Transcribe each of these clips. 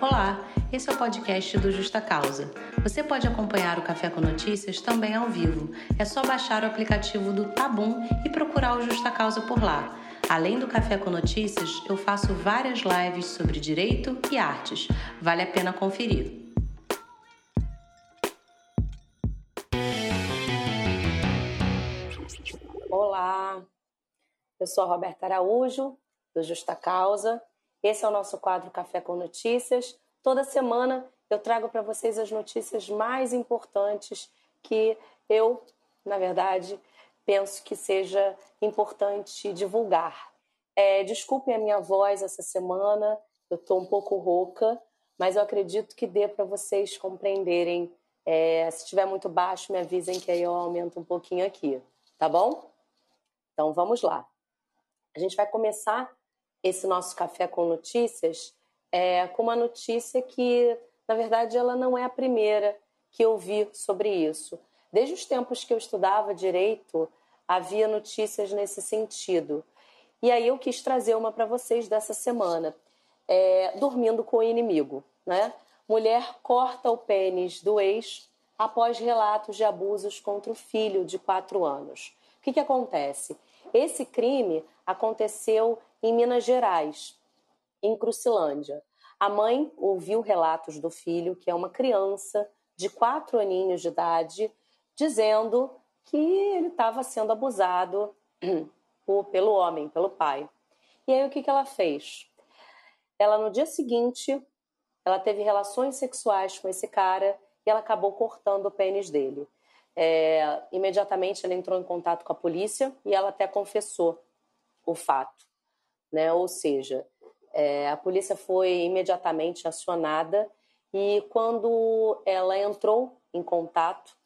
Olá, esse é o podcast do Justa Causa. Você pode acompanhar o Café com Notícias também ao vivo. É só baixar o aplicativo do Tabum e procurar o Justa Causa por lá. Além do Café com Notícias, eu faço várias lives sobre direito e artes. Vale a pena conferir. Olá, eu sou a Roberta Araújo, do Justa Causa. Esse é o nosso quadro Café com Notícias. Toda semana eu trago para vocês as notícias mais importantes que eu, na verdade, penso que seja importante divulgar. É, desculpem a minha voz essa semana, eu estou um pouco rouca, mas eu acredito que dê para vocês compreenderem. É, se estiver muito baixo, me avisem que aí eu aumento um pouquinho aqui, tá bom? Então vamos lá. A gente vai começar esse nosso café com notícias é, com uma notícia que, na verdade, ela não é a primeira que eu vi sobre isso. Desde os tempos que eu estudava direito, havia notícias nesse sentido. E aí eu quis trazer uma para vocês dessa semana. É, dormindo com o inimigo. Né? Mulher corta o pênis do ex após relatos de abusos contra o filho de quatro anos. O que, que acontece? Esse crime aconteceu em Minas Gerais, em Crucilândia. A mãe ouviu relatos do filho, que é uma criança de quatro aninhos de idade, dizendo que ele estava sendo abusado pelo homem, pelo pai. E aí o que, que ela fez? Ela no dia seguinte, ela teve relações sexuais com esse cara e ela acabou cortando o pênis dele. É, imediatamente ela entrou em contato com a polícia e ela até confessou o fato né? Ou seja, é, a polícia foi imediatamente acionada e quando ela entrou em contato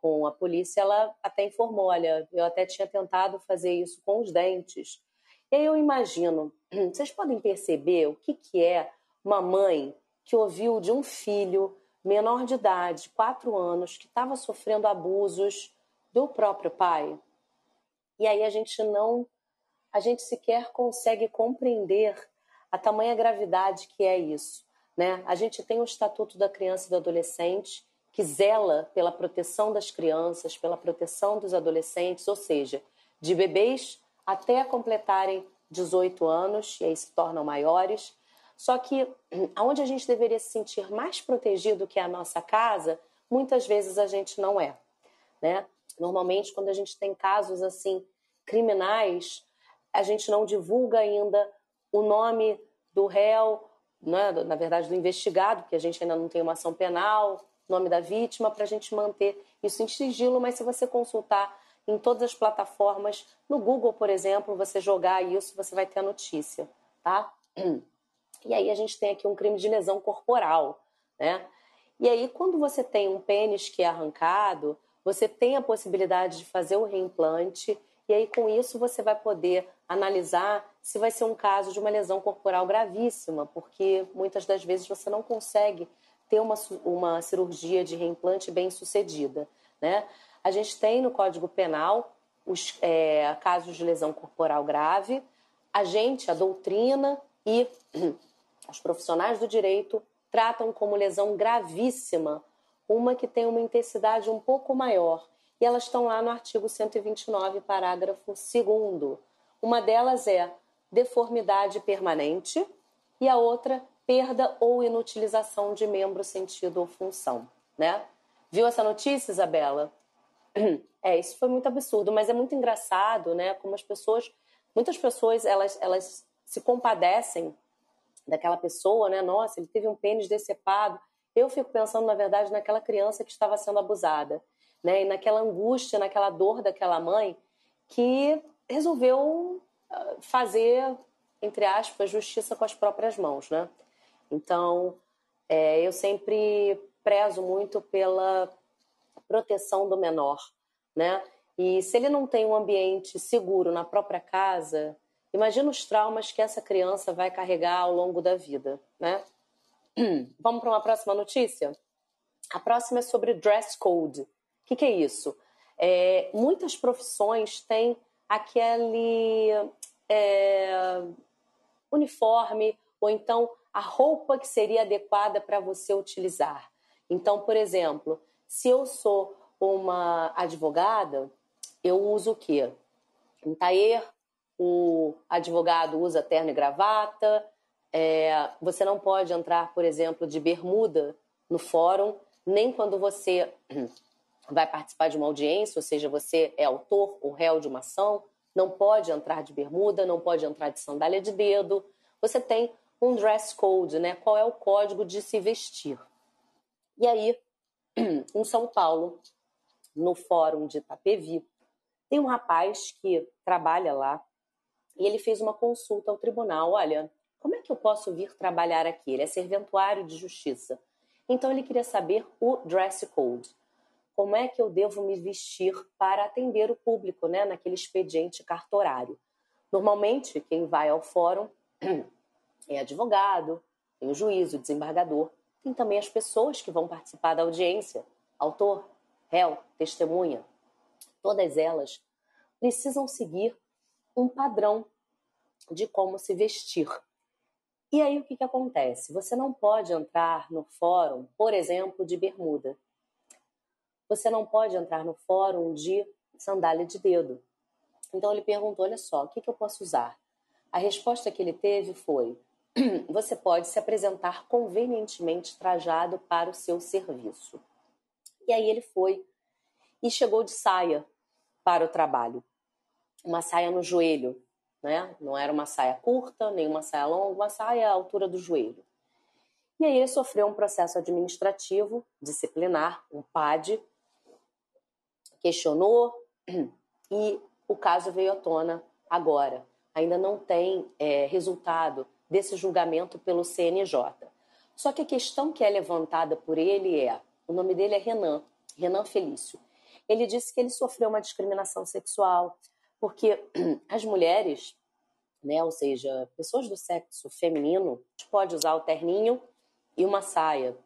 com a polícia, ela até informou, olha, eu até tinha tentado fazer isso com os dentes. E aí eu imagino, vocês podem perceber o que, que é uma mãe que ouviu de um filho menor de idade, quatro anos, que estava sofrendo abusos do próprio pai. E aí a gente não a gente sequer consegue compreender a tamanha gravidade que é isso. Né? A gente tem o Estatuto da Criança e do Adolescente, que zela pela proteção das crianças, pela proteção dos adolescentes, ou seja, de bebês até completarem 18 anos, e aí se tornam maiores. Só que aonde a gente deveria se sentir mais protegido que a nossa casa, muitas vezes a gente não é. Né? Normalmente, quando a gente tem casos assim criminais, a gente não divulga ainda o nome do réu, né, na verdade do investigado, que a gente ainda não tem uma ação penal, nome da vítima, para a gente manter isso em sigilo, mas se você consultar em todas as plataformas, no Google, por exemplo, você jogar isso, você vai ter a notícia, tá? E aí a gente tem aqui um crime de lesão corporal, né? E aí quando você tem um pênis que é arrancado, você tem a possibilidade de fazer o reimplante e aí, com isso, você vai poder analisar se vai ser um caso de uma lesão corporal gravíssima, porque muitas das vezes você não consegue ter uma, uma cirurgia de reimplante bem sucedida. Né? A gente tem no Código Penal os é, casos de lesão corporal grave, a gente, a doutrina e os profissionais do direito tratam como lesão gravíssima uma que tem uma intensidade um pouco maior, e elas estão lá no artigo 129, parágrafo 2. Uma delas é deformidade permanente e a outra perda ou inutilização de membro, sentido ou função, né? Viu essa notícia, Isabela? É, isso foi muito absurdo, mas é muito engraçado, né? Como as pessoas, muitas pessoas, elas, elas se compadecem daquela pessoa, né? Nossa, ele teve um pênis decepado. Eu fico pensando, na verdade, naquela criança que estava sendo abusada né? E naquela angústia, naquela dor daquela mãe que resolveu ah, fazer, entre aspas, justiça com as próprias mãos, né? Então, é, eu sempre prezo muito pela proteção do menor, né? E se ele não tem um ambiente seguro na própria casa, imagina os traumas que essa criança vai carregar ao longo da vida, né? Vamos para uma próxima notícia? A próxima é sobre dress code. O que, que, é isso? É, muitas profissões têm aquele é, uniforme ou então a roupa que seria adequada para você utilizar. Então, por exemplo, se eu sou uma advogada, eu uso o quê? Um tailleur, o advogado usa terno e gravata, é, você não pode entrar, por exemplo, de bermuda no fórum, nem quando você vai participar de uma audiência, ou seja, você é autor ou réu de uma ação, não pode entrar de bermuda, não pode entrar de sandália de dedo. Você tem um dress code, né? Qual é o código de se vestir? E aí, em São Paulo, no fórum de Itapevi, tem um rapaz que trabalha lá e ele fez uma consulta ao tribunal. Olha, como é que eu posso vir trabalhar aqui? Ele é serventuário de justiça. Então ele queria saber o dress code. Como é que eu devo me vestir para atender o público, né, naquele expediente cartorário? Normalmente, quem vai ao fórum é advogado, tem o juiz, o desembargador, tem também as pessoas que vão participar da audiência, autor, réu, testemunha. Todas elas precisam seguir um padrão de como se vestir. E aí o que, que acontece? Você não pode entrar no fórum, por exemplo, de bermuda. Você não pode entrar no fórum de sandália de dedo. Então ele perguntou: olha só, o que, que eu posso usar? A resposta que ele teve foi: você pode se apresentar convenientemente trajado para o seu serviço. E aí ele foi e chegou de saia para o trabalho. Uma saia no joelho, né? Não era uma saia curta, nem uma saia longa, uma saia à altura do joelho. E aí ele sofreu um processo administrativo disciplinar, um PAD, questionou e o caso veio à tona agora. Ainda não tem é, resultado desse julgamento pelo CNJ. Só que a questão que é levantada por ele é: o nome dele é Renan, Renan Felício. Ele disse que ele sofreu uma discriminação sexual, porque as mulheres, né, ou seja, pessoas do sexo feminino, pode usar o terninho e uma saia.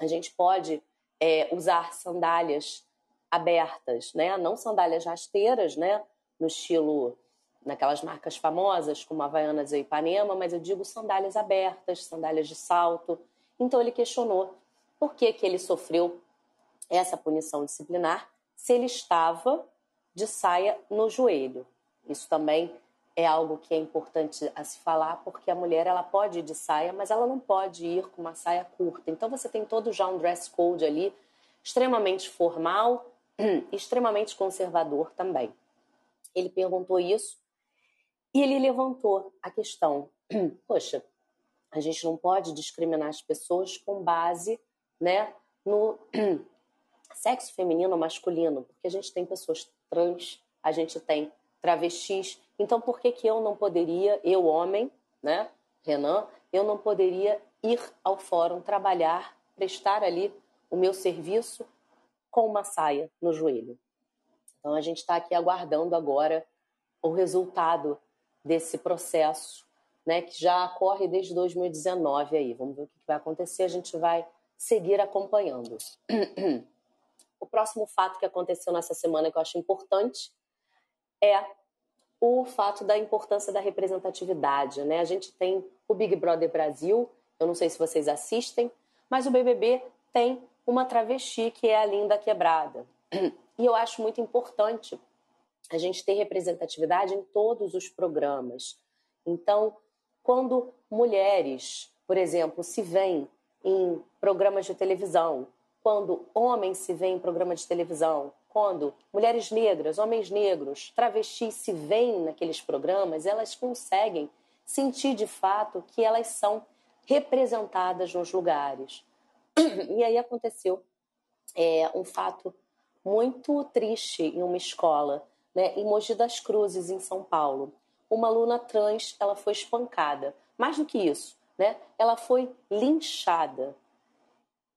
A gente pode é, usar sandálias abertas, né, não sandálias rasteiras, né, no estilo naquelas marcas famosas como Havaianas e Ipanema, mas eu digo sandálias abertas, sandálias de salto. Então ele questionou por que, que ele sofreu essa punição disciplinar se ele estava de saia no joelho. Isso também é algo que é importante a se falar, porque a mulher ela pode ir de saia, mas ela não pode ir com uma saia curta. Então você tem todo já um dress code ali, extremamente formal, extremamente conservador também. Ele perguntou isso e ele levantou a questão: poxa, a gente não pode discriminar as pessoas com base, né, no sexo feminino ou masculino, porque a gente tem pessoas trans, a gente tem travestis. Então, por que, que eu não poderia, eu homem, né, Renan, eu não poderia ir ao fórum trabalhar, prestar ali o meu serviço com uma saia no joelho? Então, a gente está aqui aguardando agora o resultado desse processo, né, que já ocorre desde 2019 aí. Vamos ver o que vai acontecer, a gente vai seguir acompanhando. O próximo fato que aconteceu nessa semana que eu acho importante é o fato da importância da representatividade. Né? A gente tem o Big Brother Brasil, eu não sei se vocês assistem, mas o BBB tem uma travesti que é a Linda Quebrada. E eu acho muito importante a gente ter representatividade em todos os programas. Então, quando mulheres, por exemplo, se veem em programas de televisão, quando homens se veem em programa de televisão, quando mulheres negras, homens negros, travestis se veem naqueles programas, elas conseguem sentir de fato que elas são representadas nos lugares. E aí aconteceu é, um fato muito triste em uma escola, né, em Mogi das Cruzes, em São Paulo. Uma aluna trans, ela foi espancada. Mais do que isso, né, ela foi linchada.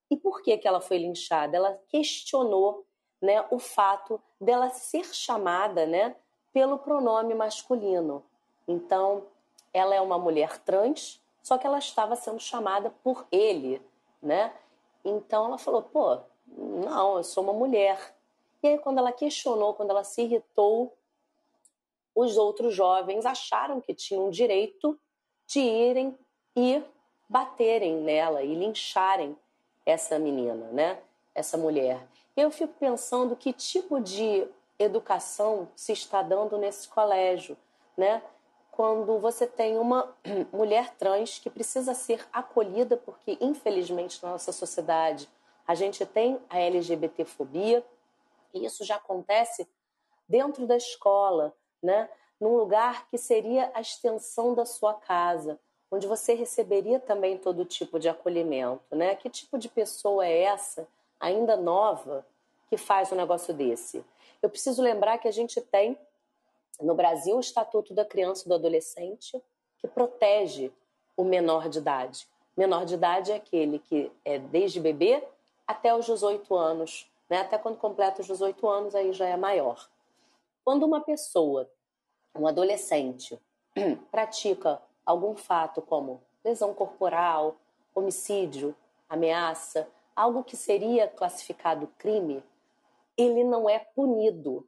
E por que, que ela foi linchada? Ela questionou né, o fato dela ser chamada né, pelo pronome masculino. Então, ela é uma mulher trans, só que ela estava sendo chamada por ele, né? Então ela falou, pô, não, eu sou uma mulher. E aí quando ela questionou, quando ela se irritou, os outros jovens acharam que tinham direito de irem e baterem nela e lincharem essa menina, né? Essa mulher. Eu fico pensando que tipo de educação se está dando nesse colégio, né? Quando você tem uma mulher trans que precisa ser acolhida, porque infelizmente na nossa sociedade a gente tem a LGBTfobia, e isso já acontece dentro da escola, né? Num lugar que seria a extensão da sua casa, onde você receberia também todo tipo de acolhimento, né? Que tipo de pessoa é essa, ainda nova, que faz um negócio desse? Eu preciso lembrar que a gente tem no Brasil o Estatuto da Criança e do Adolescente, que protege o menor de idade. Menor de idade é aquele que é desde bebê até os 18 anos, né? até quando completa os 18 anos, aí já é maior. Quando uma pessoa, um adolescente, pratica algum fato como lesão corporal, homicídio, ameaça, algo que seria classificado crime, ele não é punido,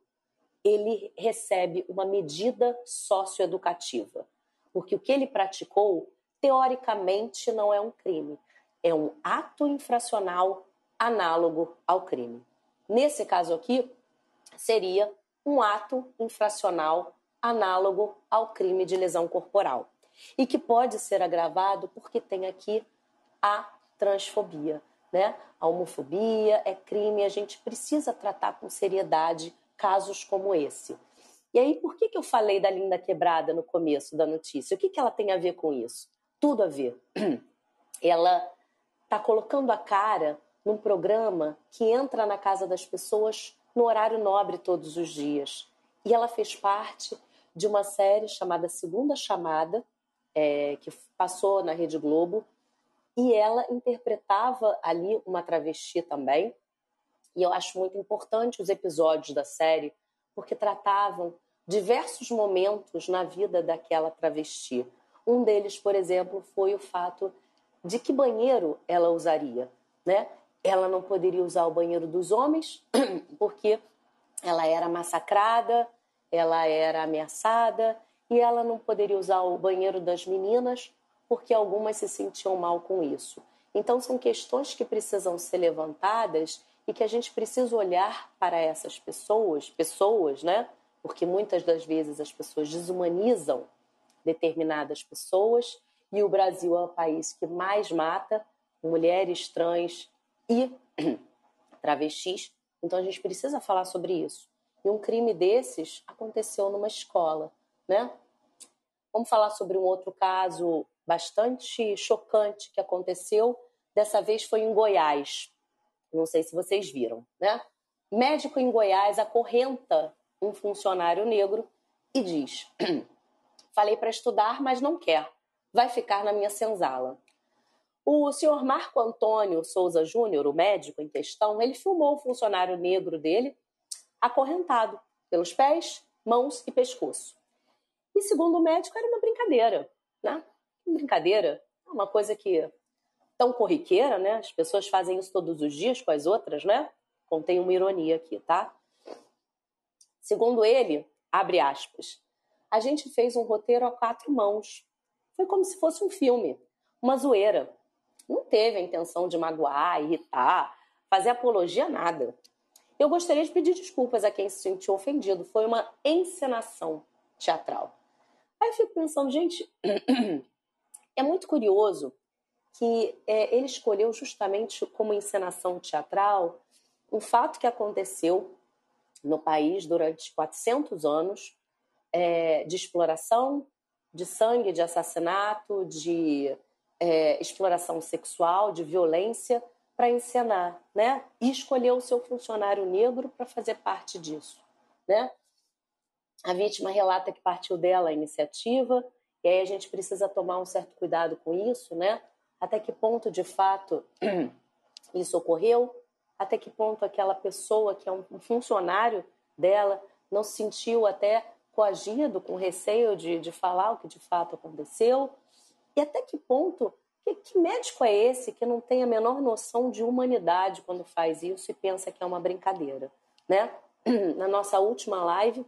ele recebe uma medida socioeducativa. Porque o que ele praticou, teoricamente, não é um crime, é um ato infracional análogo ao crime. Nesse caso aqui, seria um ato infracional análogo ao crime de lesão corporal. E que pode ser agravado porque tem aqui a transfobia. Né? A homofobia é crime, a gente precisa tratar com seriedade casos como esse. E aí, por que, que eu falei da linda quebrada no começo da notícia? O que, que ela tem a ver com isso? Tudo a ver. Ela está colocando a cara num programa que entra na casa das pessoas no horário nobre todos os dias. E ela fez parte de uma série chamada Segunda Chamada, é, que passou na Rede Globo, e ela interpretava ali uma travesti também. E eu acho muito importante os episódios da série, porque tratavam diversos momentos na vida daquela travesti. Um deles, por exemplo, foi o fato de que banheiro ela usaria, né? Ela não poderia usar o banheiro dos homens, porque ela era massacrada, ela era ameaçada, e ela não poderia usar o banheiro das meninas, porque algumas se sentiam mal com isso. Então, são questões que precisam ser levantadas e que a gente precisa olhar para essas pessoas, pessoas, né? Porque muitas das vezes as pessoas desumanizam determinadas pessoas e o Brasil é o país que mais mata mulheres trans e travestis. Então a gente precisa falar sobre isso. E um crime desses aconteceu numa escola, né? Vamos falar sobre um outro caso bastante chocante que aconteceu. Dessa vez foi em Goiás. Não sei se vocês viram, né? Médico em Goiás acorrenta um funcionário negro e diz: Falei para estudar, mas não quer. Vai ficar na minha senzala. O senhor Marco Antônio Souza Júnior, o médico em questão, ele filmou o funcionário negro dele acorrentado pelos pés, mãos e pescoço. E segundo o médico, era uma brincadeira, né? Brincadeira, é uma coisa que tão corriqueira, né? As pessoas fazem isso todos os dias com as outras, né? Contém uma ironia aqui, tá? Segundo ele, abre aspas, a gente fez um roteiro a quatro mãos. Foi como se fosse um filme, uma zoeira não teve a intenção de magoar, irritar, fazer apologia, nada. Eu gostaria de pedir desculpas a quem se sentiu ofendido. Foi uma encenação teatral. Aí eu fico pensando, gente, é muito curioso que é, ele escolheu justamente como encenação teatral um fato que aconteceu no país durante 400 anos é, de exploração, de sangue, de assassinato, de é, exploração sexual, de violência, para encenar, né? E escolheu o seu funcionário negro para fazer parte disso, né? A vítima relata que partiu dela a iniciativa, e aí a gente precisa tomar um certo cuidado com isso, né? Até que ponto, de fato, isso ocorreu? Até que ponto aquela pessoa que é um funcionário dela não se sentiu até coagido, com receio de, de falar o que de fato aconteceu? E até que ponto, que, que médico é esse que não tem a menor noção de humanidade quando faz isso e pensa que é uma brincadeira, né? Na nossa última live,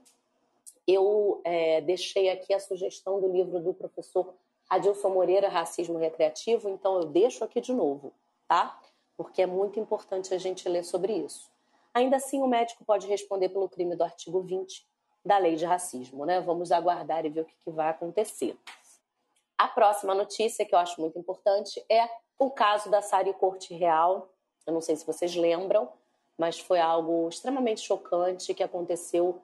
eu é, deixei aqui a sugestão do livro do professor Adilson Moreira, racismo recreativo, então eu deixo aqui de novo, tá? Porque é muito importante a gente ler sobre isso. Ainda assim, o médico pode responder pelo crime do artigo 20 da lei de racismo, né? Vamos aguardar e ver o que, que vai acontecer. A próxima notícia, que eu acho muito importante, é o caso da Sari Corte Real. Eu não sei se vocês lembram, mas foi algo extremamente chocante que aconteceu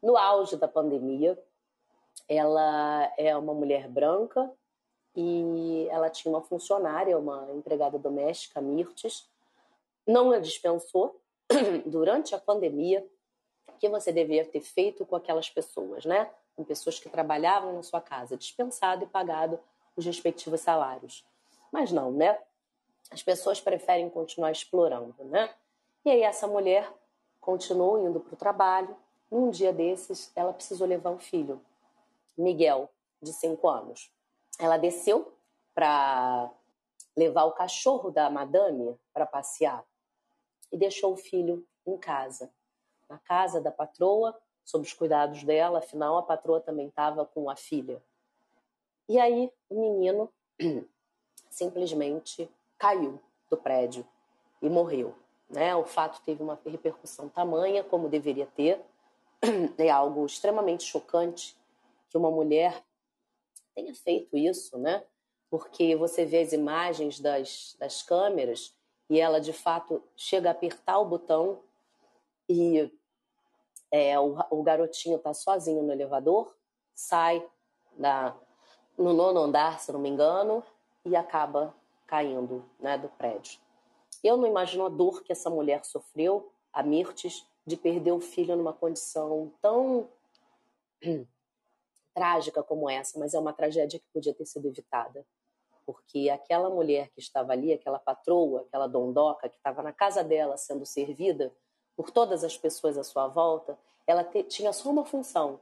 no auge da pandemia. Ela é uma mulher branca e ela tinha uma funcionária, uma empregada doméstica, Mirtes, não a dispensou durante a pandemia. O que você deveria ter feito com aquelas pessoas, né? Com pessoas que trabalhavam na sua casa, dispensado e pagado os respectivos salários. Mas não, né? As pessoas preferem continuar explorando, né? E aí essa mulher continuou indo para o trabalho. Num dia desses, ela precisou levar o filho, Miguel, de 5 anos. Ela desceu para levar o cachorro da madame para passear e deixou o filho em casa, na casa da patroa, sob os cuidados dela, afinal a patroa também estava com a filha. E aí o menino simplesmente caiu do prédio e morreu. Né? O fato teve uma repercussão tamanha como deveria ter. É algo extremamente chocante que uma mulher tenha feito isso, né? Porque você vê as imagens das, das câmeras e ela de fato chega a apertar o botão e é, o, o garotinho está sozinho no elevador, sai da, no nono andar, se não me engano, e acaba caindo né, do prédio. Eu não imagino a dor que essa mulher sofreu, a Mirtes, de perder o filho numa condição tão trágica como essa, mas é uma tragédia que podia ter sido evitada porque aquela mulher que estava ali, aquela patroa, aquela dondoca que estava na casa dela sendo servida por todas as pessoas à sua volta, ela te, tinha só uma função: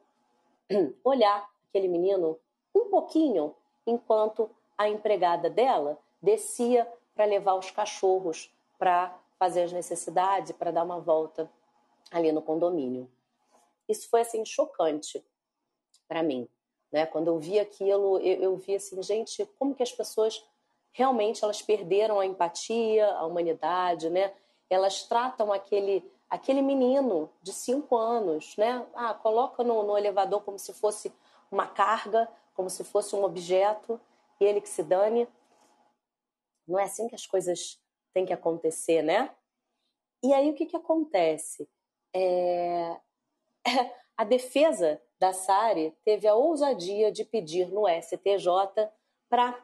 olhar aquele menino um pouquinho enquanto a empregada dela descia para levar os cachorros para fazer as necessidades, para dar uma volta ali no condomínio. Isso foi assim chocante para mim. Né? Quando eu vi aquilo, eu, eu vi assim, gente, como que as pessoas realmente elas perderam a empatia, a humanidade, né? Elas tratam aquele aquele menino de cinco anos, né? Ah, coloca no, no elevador como se fosse uma carga, como se fosse um objeto, e ele que se dane. Não é assim que as coisas têm que acontecer, né? E aí o que, que acontece? É... A defesa da Sari teve a ousadia de pedir no STJ para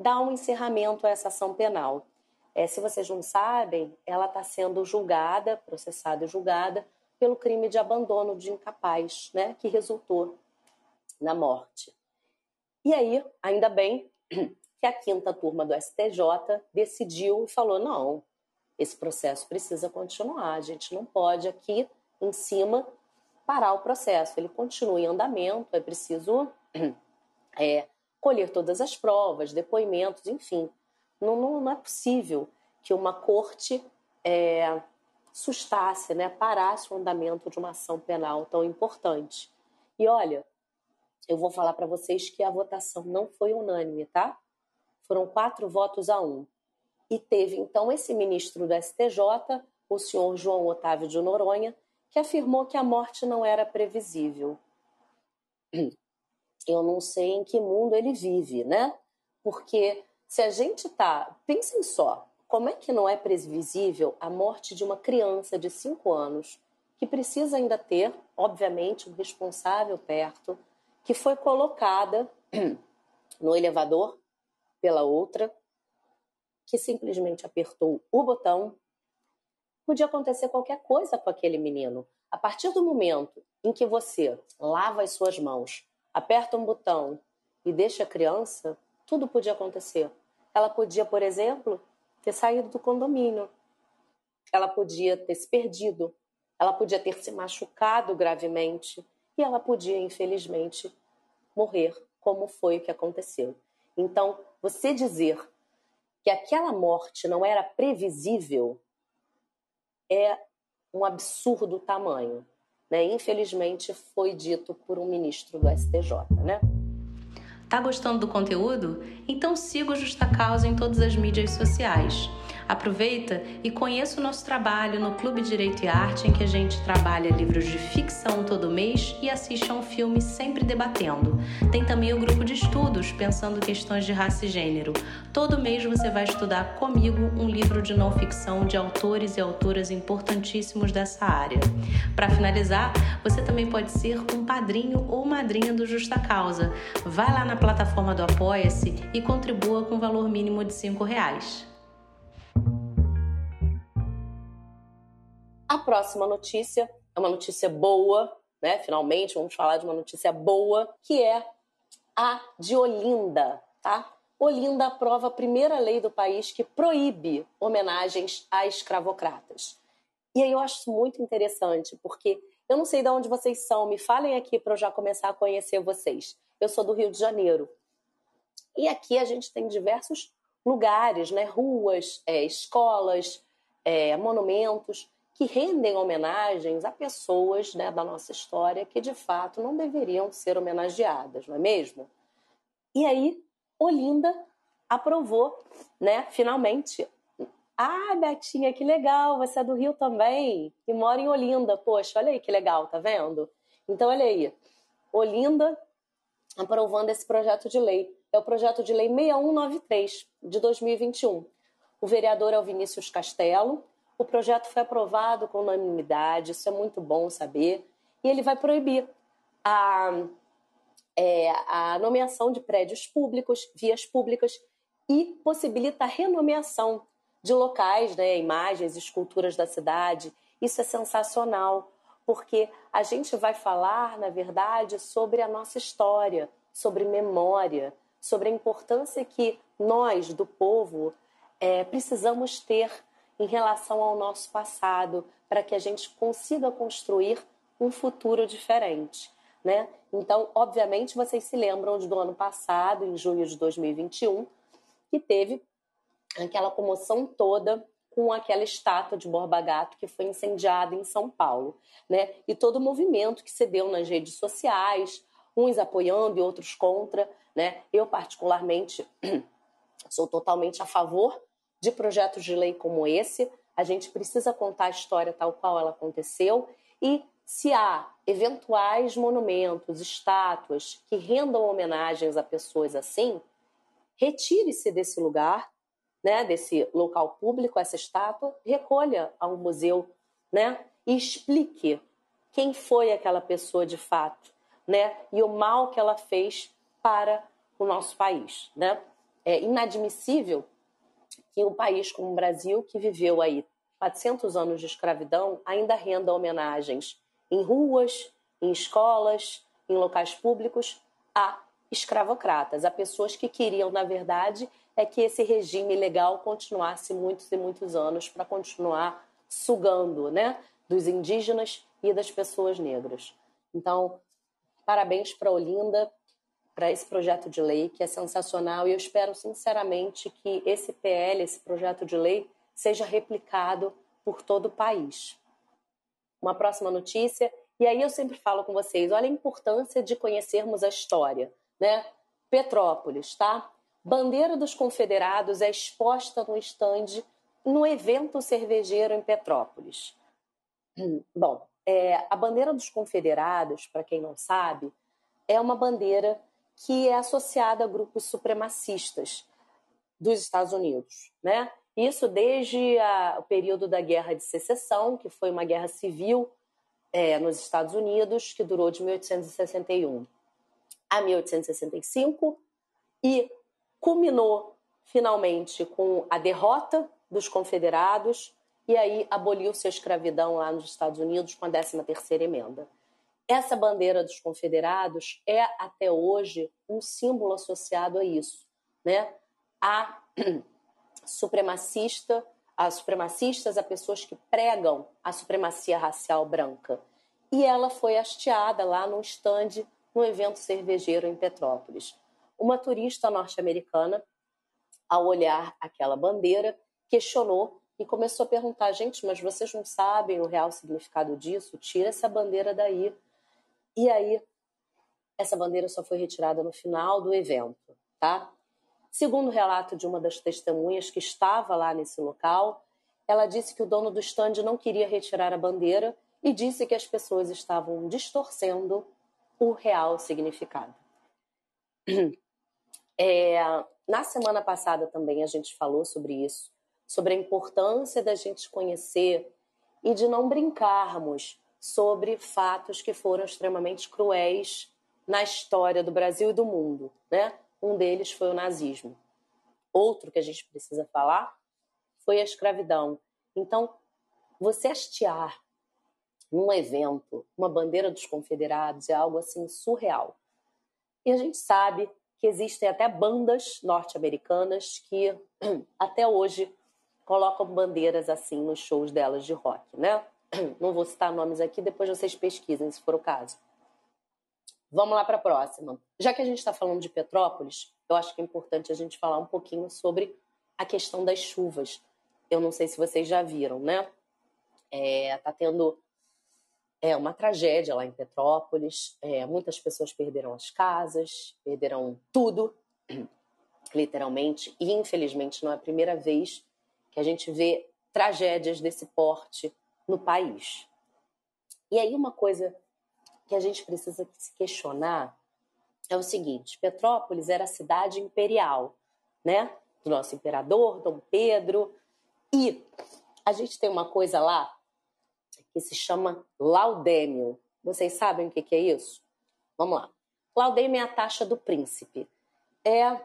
dar um encerramento a essa ação penal. É, se vocês não sabem, ela está sendo julgada, processada e julgada pelo crime de abandono de incapaz, né, que resultou na morte. E aí, ainda bem que a quinta turma do STJ decidiu e falou: não, esse processo precisa continuar, a gente não pode aqui em cima parar o processo. Ele continua em andamento, é preciso é, colher todas as provas, depoimentos, enfim. Não, não, não é possível que uma corte é, sustasse, né, parasse o andamento de uma ação penal tão importante. E olha, eu vou falar para vocês que a votação não foi unânime, tá? Foram quatro votos a um. E teve então esse ministro do STJ, o senhor João Otávio de Noronha, que afirmou que a morte não era previsível. Eu não sei em que mundo ele vive, né? Porque se a gente tá. Pensem só, como é que não é previsível a morte de uma criança de 5 anos, que precisa ainda ter, obviamente, um responsável perto, que foi colocada no elevador pela outra, que simplesmente apertou o botão podia acontecer qualquer coisa com aquele menino. A partir do momento em que você lava as suas mãos, aperta um botão e deixa a criança, tudo podia acontecer. Ela podia, por exemplo, ter saído do condomínio. Ela podia ter se perdido. Ela podia ter se machucado gravemente. E ela podia, infelizmente, morrer, como foi o que aconteceu. Então, você dizer que aquela morte não era previsível é um absurdo tamanho. Né? Infelizmente, foi dito por um ministro do STJ. Né? Tá gostando do conteúdo? Então siga o Justa Causa em todas as mídias sociais. Aproveita e conheça o nosso trabalho no Clube Direito e Arte, em que a gente trabalha livros de ficção todo mês e assiste a um filme sempre debatendo. Tem também o grupo de estudos, pensando questões de raça e gênero. Todo mês você vai estudar comigo um livro de não ficção de autores e autoras importantíssimos dessa área. Para finalizar, você também pode ser um padrinho ou madrinha do Justa Causa. Vai lá na plataforma do Apoia-se e contribua com o valor mínimo de R$ reais. Próxima notícia é uma notícia boa, né? Finalmente vamos falar de uma notícia boa, que é a de Olinda, tá? Olinda aprova a primeira lei do país que proíbe homenagens a escravocratas. E aí eu acho muito interessante, porque eu não sei de onde vocês são, me falem aqui para eu já começar a conhecer vocês. Eu sou do Rio de Janeiro. E aqui a gente tem diversos lugares, né? ruas, é, escolas, é, monumentos que rendem homenagens a pessoas né, da nossa história que de fato não deveriam ser homenageadas, não é mesmo? E aí, Olinda aprovou, né, finalmente. Ah, Betinha, que legal, você é do Rio também e mora em Olinda. Poxa, olha aí que legal, tá vendo? Então, olha aí, Olinda aprovando esse projeto de lei. É o projeto de lei 6193 de 2021. O vereador é o Vinícius Castelo, o projeto foi aprovado com unanimidade, isso é muito bom saber. E ele vai proibir a, é, a nomeação de prédios públicos, vias públicas e possibilita a renomeação de locais, né, imagens, esculturas da cidade. Isso é sensacional, porque a gente vai falar, na verdade, sobre a nossa história, sobre memória, sobre a importância que nós, do povo, é, precisamos ter em relação ao nosso passado, para que a gente consiga construir um futuro diferente. Né? Então, obviamente, vocês se lembram do ano passado, em junho de 2021, que teve aquela comoção toda com aquela estátua de Borba Gato que foi incendiada em São Paulo, né? E todo o movimento que se deu nas redes sociais, uns apoiando e outros contra, né? Eu particularmente sou totalmente a favor de projetos de lei como esse, a gente precisa contar a história tal qual ela aconteceu e se há eventuais monumentos, estátuas que rendam homenagens a pessoas assim, retire-se desse lugar, né, desse local público, essa estátua, recolha a um museu, né, e explique quem foi aquela pessoa de fato, né, e o mal que ela fez para o nosso país, né? É inadmissível que um país como o Brasil, que viveu aí 400 anos de escravidão, ainda renda homenagens em ruas, em escolas, em locais públicos a escravocratas, a pessoas que queriam, na verdade, é que esse regime legal continuasse muitos e muitos anos para continuar sugando, né, dos indígenas e das pessoas negras. Então, parabéns para Olinda, para esse projeto de lei, que é sensacional, e eu espero sinceramente que esse PL, esse projeto de lei, seja replicado por todo o país. Uma próxima notícia, e aí eu sempre falo com vocês, olha a importância de conhecermos a história, né? Petrópolis, tá? Bandeira dos Confederados é exposta no estande no evento cervejeiro em Petrópolis. Bom, é, a bandeira dos Confederados, para quem não sabe, é uma bandeira que é associada a grupos supremacistas dos Estados Unidos, né? Isso desde a, o período da Guerra de Secessão, que foi uma guerra civil é, nos Estados Unidos, que durou de 1861 a 1865 e culminou finalmente com a derrota dos confederados e aí aboliu-se a escravidão lá nos Estados Unidos com a 13ª emenda. Essa bandeira dos confederados é até hoje um símbolo associado a isso, né? A supremacista, a supremacistas, a pessoas que pregam a supremacia racial branca. E ela foi hasteada lá num estande no evento cervejeiro em Petrópolis. Uma turista norte-americana, ao olhar aquela bandeira, questionou e começou a perguntar: gente, mas vocês não sabem o real significado disso? Tira essa bandeira daí. E aí essa bandeira só foi retirada no final do evento, tá? Segundo o relato de uma das testemunhas que estava lá nesse local, ela disse que o dono do stand não queria retirar a bandeira e disse que as pessoas estavam distorcendo o real significado. É, na semana passada também a gente falou sobre isso, sobre a importância da gente conhecer e de não brincarmos sobre fatos que foram extremamente cruéis na história do Brasil e do mundo, né? Um deles foi o nazismo. Outro que a gente precisa falar foi a escravidão. Então, você hastear num evento uma bandeira dos confederados é algo assim surreal. E a gente sabe que existem até bandas norte-americanas que até hoje colocam bandeiras assim nos shows delas de rock, né? Não vou citar nomes aqui, depois vocês pesquisem se for o caso. Vamos lá para a próxima. Já que a gente está falando de Petrópolis, eu acho que é importante a gente falar um pouquinho sobre a questão das chuvas. Eu não sei se vocês já viram, né? É, tá tendo é, uma tragédia lá em Petrópolis. É, muitas pessoas perderam as casas, perderam tudo, literalmente. E infelizmente não é a primeira vez que a gente vê tragédias desse porte no país. E aí uma coisa que a gente precisa se questionar é o seguinte: Petrópolis era a cidade imperial, né? Do nosso imperador Dom Pedro. E a gente tem uma coisa lá que se chama laudêmio. Vocês sabem o que, é isso? Vamos lá. Laudêmio é a taxa do príncipe. É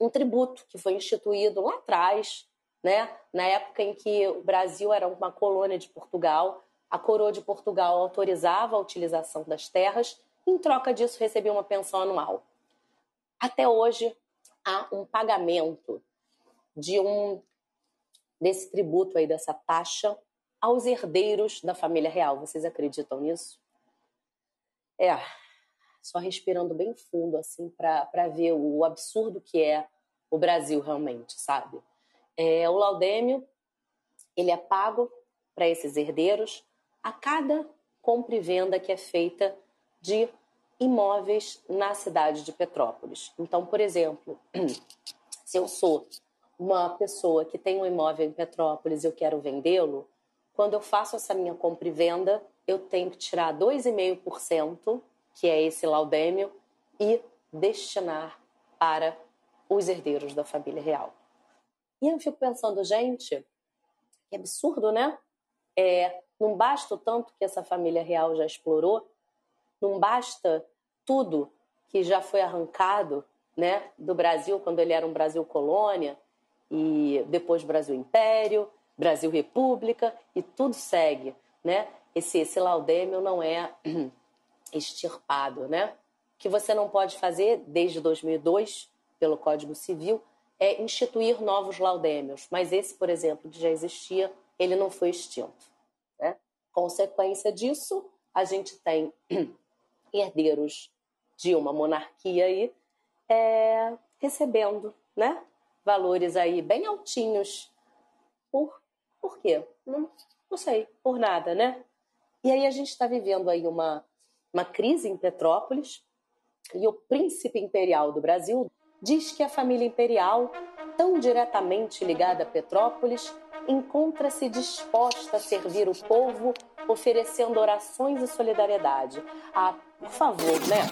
um tributo que foi instituído lá atrás, né? Na época em que o Brasil era uma colônia de Portugal, a coroa de Portugal autorizava a utilização das terras, e, em troca disso recebia uma pensão anual. Até hoje há um pagamento de um desse tributo aí dessa taxa aos herdeiros da família real. Vocês acreditam nisso? É, só respirando bem fundo assim para ver o absurdo que é o Brasil realmente, sabe? É, o laudêmio ele é pago para esses herdeiros a cada compra e venda que é feita de imóveis na cidade de Petrópolis. Então, por exemplo, se eu sou uma pessoa que tem um imóvel em Petrópolis e eu quero vendê-lo, quando eu faço essa minha compra e venda, eu tenho que tirar 2,5%, que é esse laudêmio, e destinar para os herdeiros da família real. E eu fico pensando, gente, que absurdo, né? É, não basta o tanto que essa família real já explorou, não basta tudo que já foi arrancado né, do Brasil, quando ele era um Brasil colônia, e depois Brasil Império, Brasil República, e tudo segue. Né? Esse, esse laudêmio não é extirpado. Né? O que você não pode fazer desde 2002, pelo Código Civil, é instituir novos laudêmios. Mas esse, por exemplo, que já existia, ele não foi extinto. Né? Consequência disso, a gente tem herdeiros de uma monarquia aí é, recebendo né, valores aí bem altinhos. Por, por quê? Não, não sei, por nada, né? E aí a gente está vivendo aí uma, uma crise em Petrópolis e o príncipe imperial do Brasil diz que a família imperial, tão diretamente ligada a Petrópolis, encontra-se disposta a servir o povo, oferecendo orações e solidariedade. Ah, por favor, né?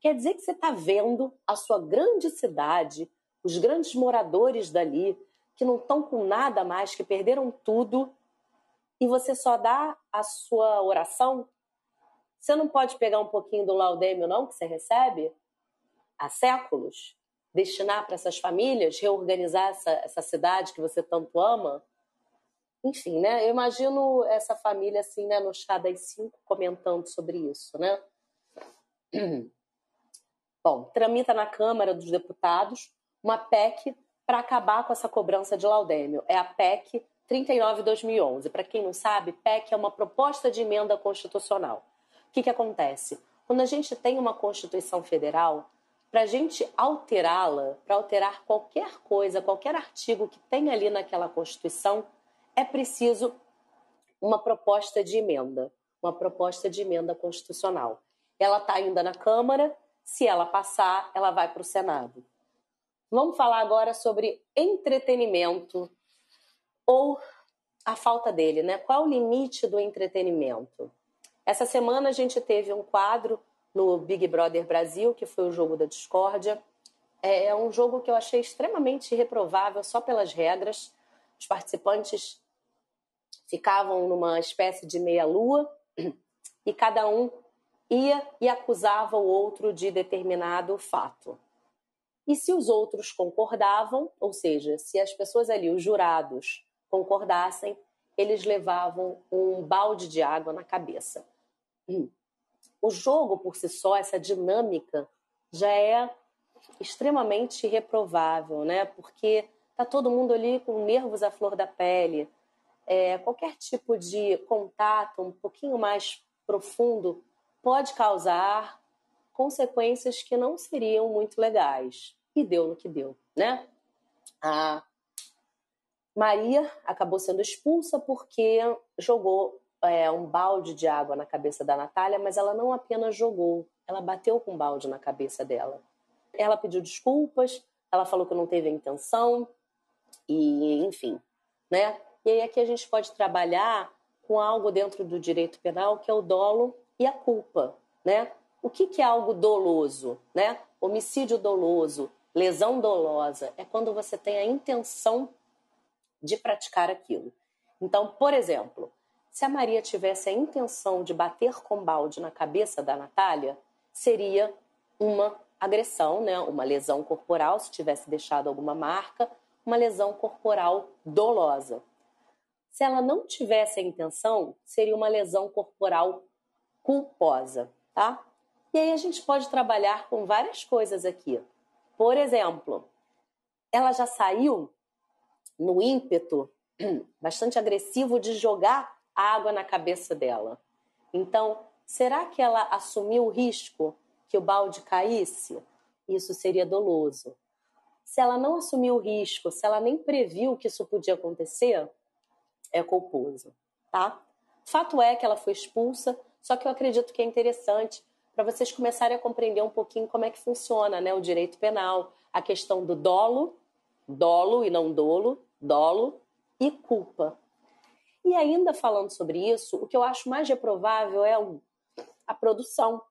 Quer dizer que você está vendo a sua grande cidade, os grandes moradores dali, que não estão com nada mais, que perderam tudo, e você só dá a sua oração? Você não pode pegar um pouquinho do laudêmio, não, que você recebe há séculos? Destinar para essas famílias, reorganizar essa, essa cidade que você tanto ama? Enfim, né? Eu imagino essa família assim, né, no chá das cinco, comentando sobre isso, né? Bom, tramita na Câmara dos Deputados uma PEC para acabar com essa cobrança de laudêmio. É a PEC 39-2011. Para quem não sabe, PEC é uma proposta de emenda constitucional. O que, que acontece? Quando a gente tem uma Constituição Federal, para a gente alterá-la, para alterar qualquer coisa, qualquer artigo que tem ali naquela Constituição, é preciso uma proposta de emenda, uma proposta de emenda constitucional. ela está ainda na Câmara, se ela passar, ela vai para o Senado. Vamos falar agora sobre entretenimento ou a falta dele, né? Qual o limite do entretenimento? Essa semana a gente teve um quadro no Big Brother Brasil, que foi o jogo da discórdia. É um jogo que eu achei extremamente reprovável só pelas regras. Os participantes ficavam numa espécie de meia-lua e cada um ia e acusava o outro de determinado fato. E se os outros concordavam, ou seja, se as pessoas ali, os jurados, concordassem, eles levavam um balde de água na cabeça. O jogo por si só, essa dinâmica, já é extremamente reprovável, né? Porque tá todo mundo ali com nervos à flor da pele. É, qualquer tipo de contato um pouquinho mais profundo pode causar consequências que não seriam muito legais. E deu no que deu, né? A Maria acabou sendo expulsa porque jogou é, um balde de água na cabeça da Natália, mas ela não apenas jogou, ela bateu com um balde na cabeça dela. Ela pediu desculpas, ela falou que não teve a intenção, e enfim, né? E aí aqui a gente pode trabalhar com algo dentro do direito penal que é o dolo e a culpa, né? O que, que é algo doloso, né? Homicídio doloso, lesão dolosa, é quando você tem a intenção de praticar aquilo. Então, por exemplo, se a Maria tivesse a intenção de bater com balde na cabeça da Natália, seria uma agressão, né? uma lesão corporal, se tivesse deixado alguma marca, uma lesão corporal dolosa. Se ela não tivesse a intenção, seria uma lesão corporal culposa, tá? E aí a gente pode trabalhar com várias coisas aqui. Por exemplo, ela já saiu no ímpeto bastante agressivo de jogar água na cabeça dela. Então, será que ela assumiu o risco que o balde caísse? Isso seria doloso. Se ela não assumiu o risco, se ela nem previu que isso podia acontecer, é culposo, tá? Fato é que ela foi expulsa, só que eu acredito que é interessante para vocês começarem a compreender um pouquinho como é que funciona, né, o direito penal, a questão do dolo, dolo e não dolo, dolo e culpa. E ainda falando sobre isso, o que eu acho mais reprovável é a produção,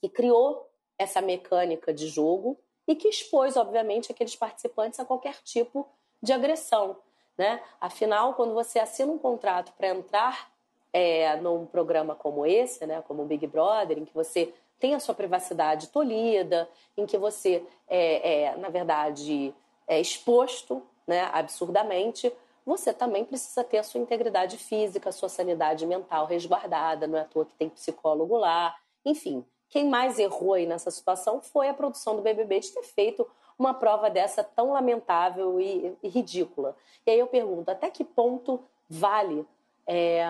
que criou essa mecânica de jogo e que expôs, obviamente, aqueles participantes a qualquer tipo de agressão. Né? Afinal, quando você assina um contrato para entrar é, num programa como esse, né, como o Big Brother, em que você tem a sua privacidade tolhida, em que você é, é na verdade, é exposto né, absurdamente, você também precisa ter a sua integridade física, a sua sanidade mental resguardada, não é à toa que tem psicólogo lá. Enfim, quem mais errou aí nessa situação foi a produção do BBB de ter feito uma prova dessa tão lamentável e, e ridícula. E aí eu pergunto, até que ponto vale é,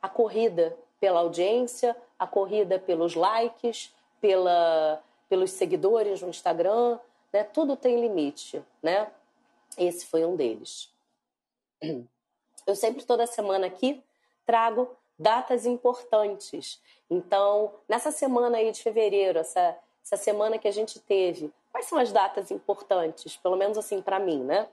a corrida pela audiência, a corrida pelos likes, pela, pelos seguidores no Instagram, né? Tudo tem limite, né? Esse foi um deles. Eu sempre, toda semana aqui, trago datas importantes. Então, nessa semana aí de fevereiro, essa, essa semana que a gente teve, quais são as datas importantes? Pelo menos assim, para mim, né?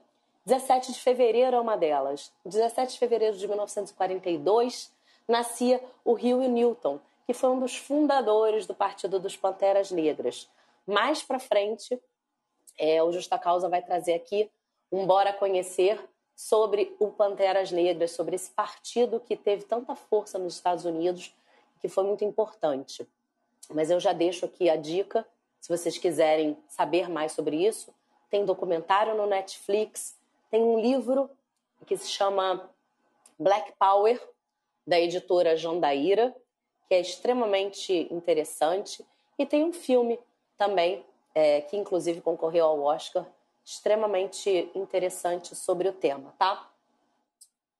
17 de fevereiro é uma delas. 17 de fevereiro de 1942 nascia o Rio Newton, que foi um dos fundadores do Partido dos Panteras Negras. Mais para frente, é, o Justa Causa vai trazer aqui um Bora Conhecer sobre o Panteras Negras, sobre esse partido que teve tanta força nos Estados Unidos, que foi muito importante. Mas eu já deixo aqui a dica, se vocês quiserem saber mais sobre isso, tem documentário no Netflix, tem um livro que se chama Black Power, da editora Jandaíra, que é extremamente interessante, e tem um filme também, é, que inclusive concorreu ao Oscar, extremamente interessante sobre o tema, tá?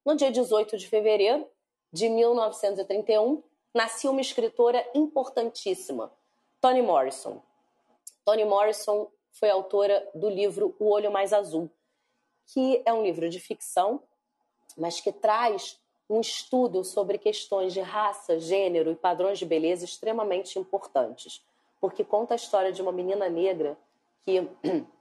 No dia 18 de fevereiro de 1931, nasceu uma escritora importantíssima, Toni Morrison. Toni Morrison foi autora do livro O Olho Mais Azul, que é um livro de ficção, mas que traz um estudo sobre questões de raça, gênero e padrões de beleza extremamente importantes, porque conta a história de uma menina negra que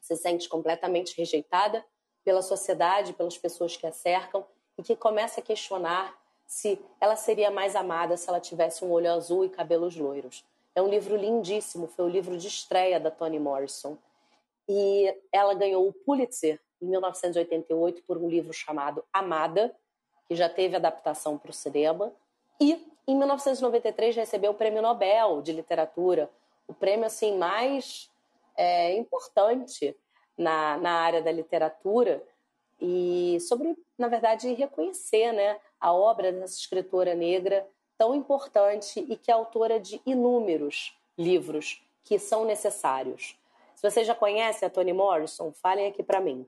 se sente completamente rejeitada pela sociedade, pelas pessoas que a cercam e que começa a questionar se ela seria mais amada se ela tivesse um olho azul e cabelos loiros. É um livro lindíssimo, foi o livro de estreia da Toni Morrison. E ela ganhou o Pulitzer em 1988 por um livro chamado Amada, que já teve adaptação para o cinema. E em 1993 recebeu o Prêmio Nobel de Literatura, o prêmio assim mais é, importante na, na área da literatura e sobre, na verdade, reconhecer né, a obra dessa escritora negra tão importante e que é autora de inúmeros livros que são necessários. Se vocês já conhecem a Toni Morrison, falem aqui para mim.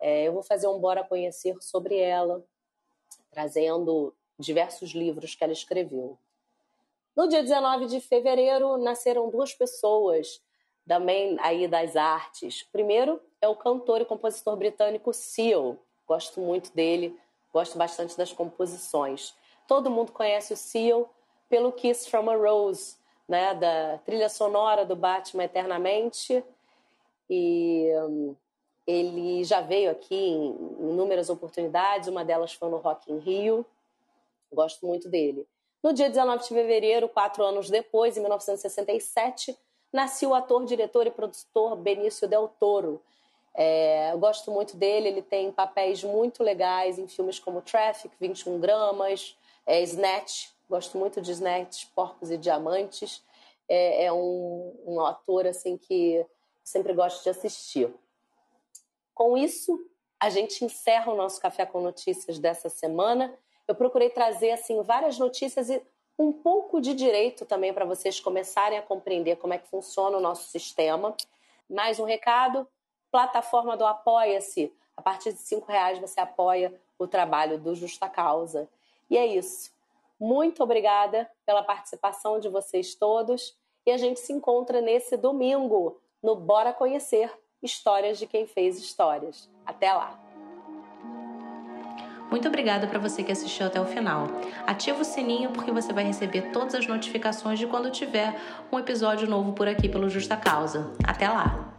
É, eu vou fazer um Bora Conhecer sobre ela, trazendo diversos livros que ela escreveu. No dia 19 de fevereiro, nasceram duas pessoas também aí das artes. Primeiro é o cantor e compositor britânico Seal. Gosto muito dele, gosto bastante das composições. Todo mundo conhece o Seal pelo Kiss from a Rose, né, da trilha sonora do Batman Eternamente. E um, ele já veio aqui em inúmeras oportunidades, uma delas foi no Rock in Rio. Gosto muito dele. No dia 19 de fevereiro, quatro anos depois, em 1967, nasceu o ator, diretor e produtor Benício Del Toro. É, eu gosto muito dele, ele tem papéis muito legais em filmes como Traffic, 21 Gramas, é, Snatch, gosto muito de Snatch, Porcos e Diamantes. É, é um, um ator assim que sempre gosto de assistir. Com isso, a gente encerra o nosso Café com Notícias dessa semana. Eu procurei trazer assim várias notícias e um pouco de direito também para vocês começarem a compreender como é que funciona o nosso sistema. Mais um recado: plataforma do Apoia-se. A partir de cinco reais você apoia o trabalho do Justa Causa. E é isso. Muito obrigada pela participação de vocês todos e a gente se encontra nesse domingo no Bora Conhecer Histórias de quem fez histórias. Até lá! Muito obrigada para você que assistiu até o final. Ativa o sininho porque você vai receber todas as notificações de quando tiver um episódio novo por aqui pelo Justa Causa. Até lá!